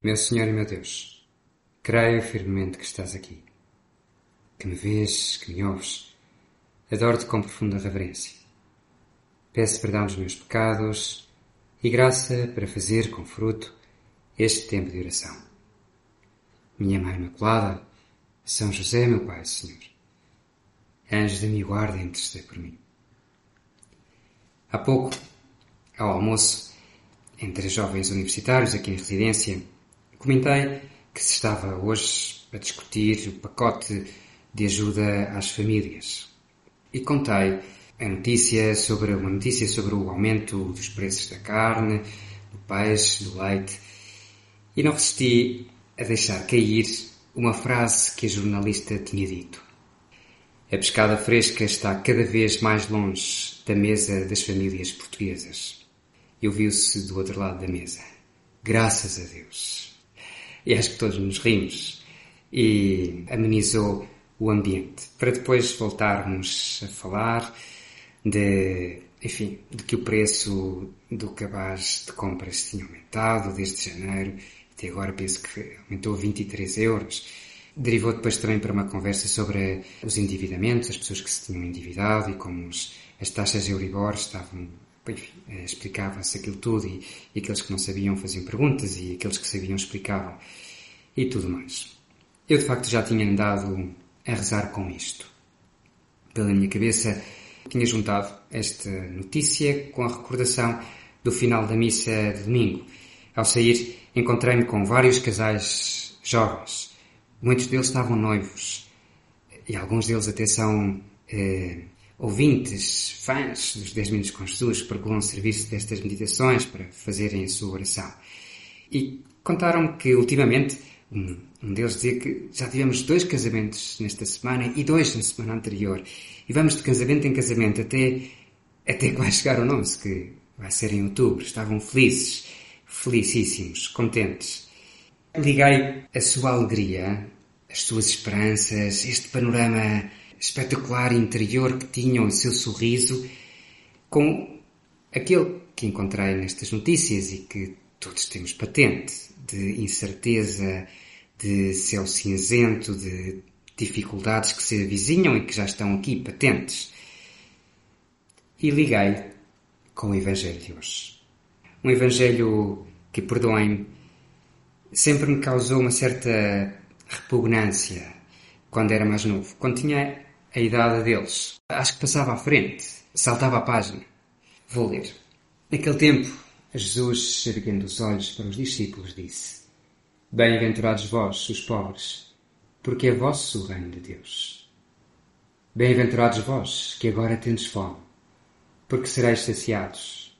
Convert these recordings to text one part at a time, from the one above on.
Meu Senhor e meu Deus, creio firmemente que estás aqui, que me vês, que me ouves. Adoro-te com profunda reverência. Peço perdão dos meus pecados e graça para fazer com fruto este tempo de oração. Minha Mãe Imaculada, São José, meu Pai, Senhor, anjos da minha guarda, intercedei por mim. Há pouco, ao almoço, entre jovens universitários aqui em residência, Comentei que se estava hoje a discutir o pacote de ajuda às famílias e contei a notícia sobre uma notícia sobre o aumento dos preços da carne, do peixe, do leite e não resisti a deixar cair uma frase que a jornalista tinha dito. A pescada fresca está cada vez mais longe da mesa das famílias portuguesas. Eu viu-se do outro lado da mesa. Graças a Deus e acho que todos nos rimos e amenizou o ambiente. Para depois voltarmos a falar de, enfim, de que o preço do cabaz de compras tinha aumentado desde janeiro, até agora penso que aumentou a 23 euros. Derivou depois também para uma conversa sobre os endividamentos, as pessoas que se tinham endividado e como os, as taxas Euribor estavam enfim, eh, explicava-se aquilo tudo e, e, aqueles que não sabiam faziam perguntas e aqueles que sabiam explicavam e tudo mais. Eu de facto já tinha andado a rezar com isto. Pela minha cabeça tinha juntado esta notícia com a recordação do final da missa de domingo. Ao sair encontrei-me com vários casais jovens. Muitos deles estavam noivos e alguns deles até são eh, ouvintes, fãs dos 10 minutos com Jesus, que procuram serviço destas meditações para fazerem a sua oração. E contaram-me que ultimamente um, um deles dizia que já tivemos dois casamentos nesta semana e dois na semana anterior. E vamos de casamento em casamento até, até que vai chegar o nosso, que vai ser em outubro. Estavam felizes, felicíssimos, contentes. Liguei a sua alegria, as suas esperanças, este panorama espetacular interior que tinham o seu sorriso com aquele que encontrei nestas notícias e que todos temos patente, de incerteza, de céu cinzento, de dificuldades que se avizinham e que já estão aqui patentes. E liguei com o Evangelho de hoje. Um Evangelho que, perdoem-me, sempre me causou uma certa repugnância quando era mais novo, quando tinha a idade deles. Acho que passava à frente, saltava a página. Vou ler. Naquele tempo, Jesus, erguendo os olhos para os discípulos, disse: Bem-aventurados vós, os pobres, porque é vosso o reino de Deus. Bem-aventurados vós, que agora tendes fome, porque sereis saciados.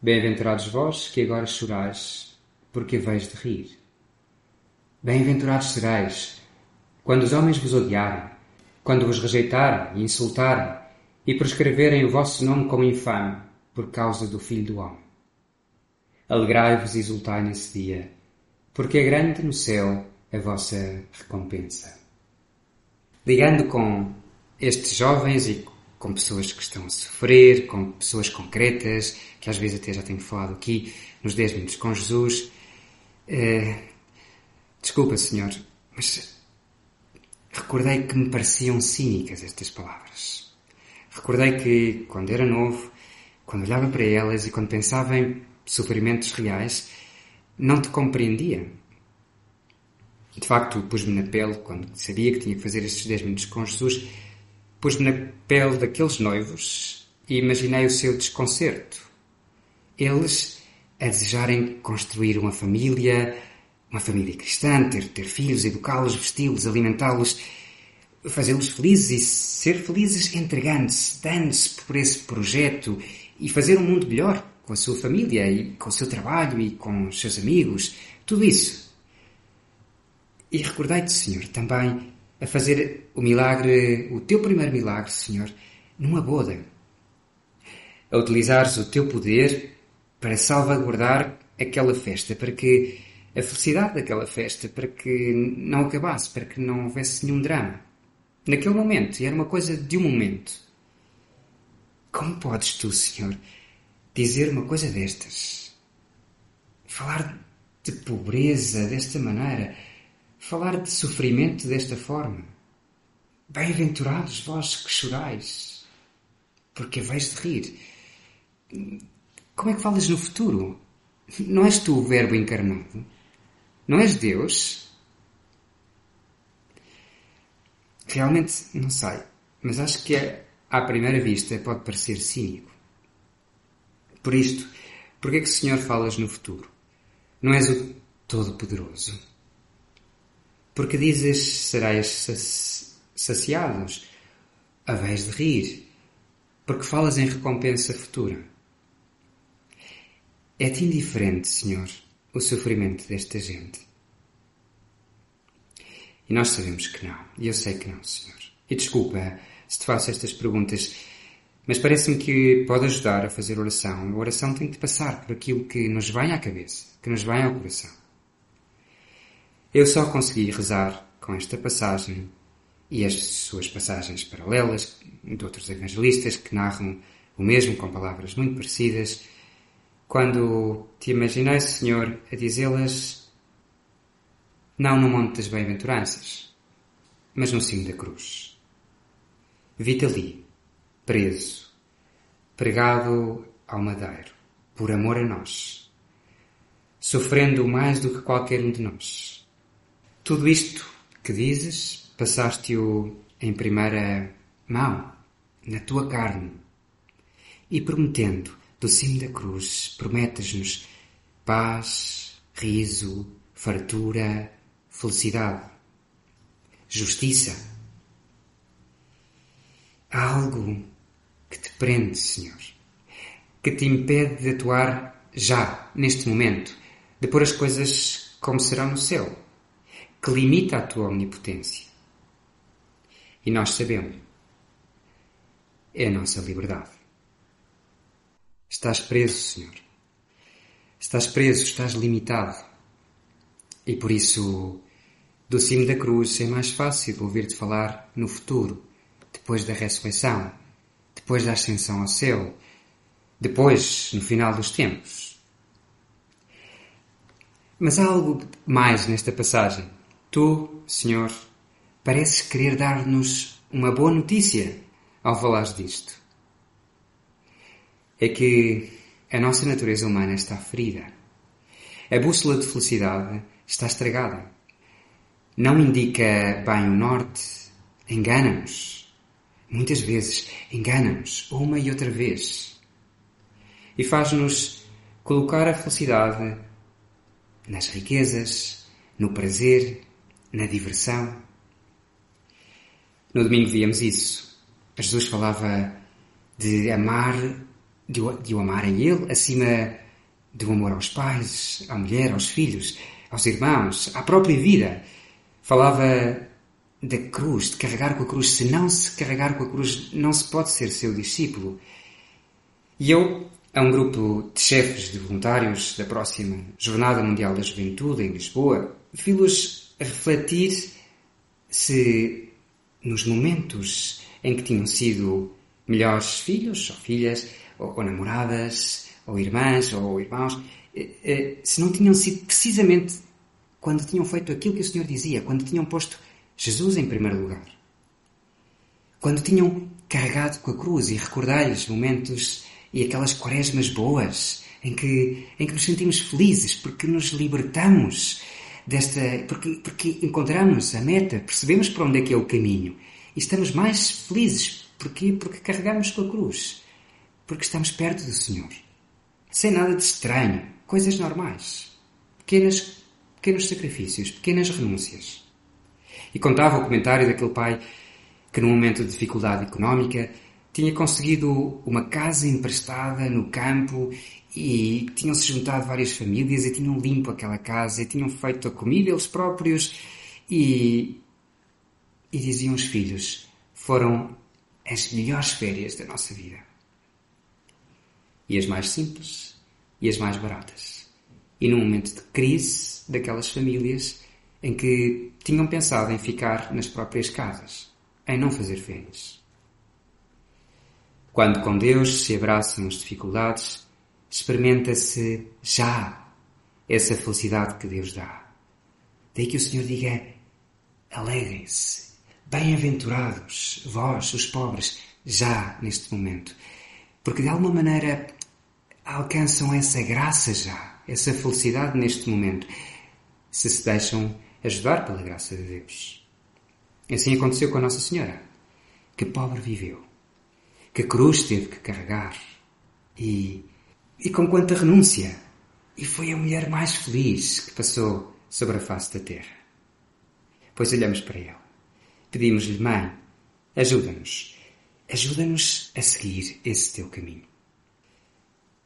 Bem-aventurados vós, que agora chorais, porque haveis de rir. Bem-aventurados sereis, quando os homens vos odiarem, quando vos rejeitarem e insultarem, e prescreverem o vosso nome como infame, por causa do Filho do Homem. Alegrai-vos e exultai nesse dia, porque é grande no céu a vossa recompensa. Ligando com estes jovens e com pessoas que estão a sofrer, com pessoas concretas, que às vezes até já tenho falado aqui nos 10 minutos com Jesus. Eh, desculpa, Senhor, mas recordei que me pareciam cínicas estas palavras. Recordei que, quando era novo, quando olhava para elas e quando pensava em sofrimentos reais, não te compreendia. De facto, pus-me na pele, quando sabia que tinha que fazer estes 10 minutos com Jesus, pus-me na pele daqueles noivos e imaginei o seu desconcerto. Eles a desejarem construir uma família, uma família cristã, ter, ter filhos, educá-los, vesti-los, alimentá-los, fazê-los felizes e ser felizes entregando-se, dando-se por esse projeto e fazer um mundo melhor com a sua família e com o seu trabalho e com os seus amigos, tudo isso. E recordai-te, Senhor, também a fazer o milagre, o teu primeiro milagre, Senhor, numa boda. A utilizares o teu poder para salvaguardar aquela festa, para que a felicidade daquela festa, para que não acabasse, para que não houvesse nenhum drama. Naquele momento, e era uma coisa de um momento. Como podes tu, Senhor, dizer uma coisa destas. Falar de pobreza desta maneira, falar de sofrimento desta forma. Bem-aventurados vós que chorais, porque vais de rir. Como é que falas no futuro? Não és tu o Verbo encarnado? Não és Deus? Realmente não sei, mas acho que à primeira vista pode parecer cínico. Por isto, por que é que, Senhor, falas no futuro? Não és o Todo-Poderoso? Porque dizes, serás saciados, vez de rir, porque falas em recompensa futura. É-te indiferente, Senhor, o sofrimento desta gente? E nós sabemos que não. E eu sei que não, Senhor. E desculpa se te faço estas perguntas, mas parece-me que pode ajudar a fazer oração. A oração tem de passar por aquilo que nos vem à cabeça, que nos vem ao coração. Eu só consegui rezar com esta passagem e as suas passagens paralelas de outros evangelistas que narram o mesmo com palavras muito parecidas, quando te imaginei, Senhor, a dizê-las não no Monte das Bem-aventuranças, mas no cimo da cruz. Vi-te ali, preso, pregado ao madeiro, por amor a nós, sofrendo mais do que qualquer um de nós. Tudo isto que dizes, passaste-o em primeira mão, na tua carne, e prometendo do cimo da cruz, prometes-nos paz, riso, fartura, felicidade, justiça. Há algo que te prende, Senhor, que te impede de atuar já, neste momento, de pôr as coisas como serão no céu, que limita a tua omnipotência. E nós sabemos, é a nossa liberdade. Estás preso, Senhor. Estás preso, estás limitado. E por isso, do cimo da cruz é mais fácil ouvir-te falar no futuro, depois da ressurreição, depois da ascensão ao céu, depois, no final dos tempos. Mas há algo mais nesta passagem. Tu, Senhor, pareces querer dar-nos uma boa notícia ao falares disto é que a nossa natureza humana está ferida. A bússola de felicidade está estragada. Não indica bem o norte, engana-nos. Muitas vezes engana-nos, uma e outra vez. E faz-nos colocar a felicidade nas riquezas, no prazer, na diversão. No domingo víamos isso. Jesus falava de amar de o, de o amarem Ele acima do amor aos pais, à mulher, aos filhos, aos irmãos, à própria vida. Falava da cruz, de carregar com a cruz. Se não se carregar com a cruz, não se pode ser seu discípulo. E eu, a um grupo de chefes de voluntários da próxima Jornada Mundial da Juventude em Lisboa, vi-los refletir se nos momentos em que tinham sido melhores filhos ou filhas, ou, namoradas, ou irmãs, ou irmãos, eh, eh, se não tinham sido precisamente quando tinham feito aquilo que o Senhor dizia, quando tinham posto Jesus em primeiro lugar. Quando tinham carregado com a cruz e recordai-lhes momentos e aquelas quaresmas boas em que, em que nos sentimos felizes porque nos libertamos desta. Porque, porque encontramos a meta, percebemos para onde é que é o caminho e estamos mais felizes. Porquê? Porque carregamos com a cruz porque estamos perto do Senhor. Sem nada de estranho, coisas normais. Pequenas, pequenos sacrifícios, pequenas renúncias. E contava o comentário daquele pai que, num momento de dificuldade económica, tinha conseguido uma casa emprestada no campo e tinham-se juntado várias famílias e tinham limpo aquela casa e tinham feito a comida eles próprios e, e diziam os filhos, foram as melhores férias da nossa vida e as mais simples e as mais baratas. E num momento de crise daquelas famílias em que tinham pensado em ficar nas próprias casas, em não fazer férias. Quando com Deus se abraçam as dificuldades, experimenta-se já essa felicidade que Deus dá. Daí que o Senhor diga: alegrem-se, bem-aventurados, vós, os pobres, já neste momento, porque de alguma maneira alcançam essa graça já, essa felicidade neste momento, se se deixam ajudar pela graça de Deus. Assim aconteceu com a Nossa Senhora, que pobre viveu, que cruz teve que carregar e, e com quanta renúncia. E foi a mulher mais feliz que passou sobre a face da terra. Pois olhamos para ela, pedimos-lhe, Mãe, ajuda-nos, ajuda-nos a seguir esse teu caminho.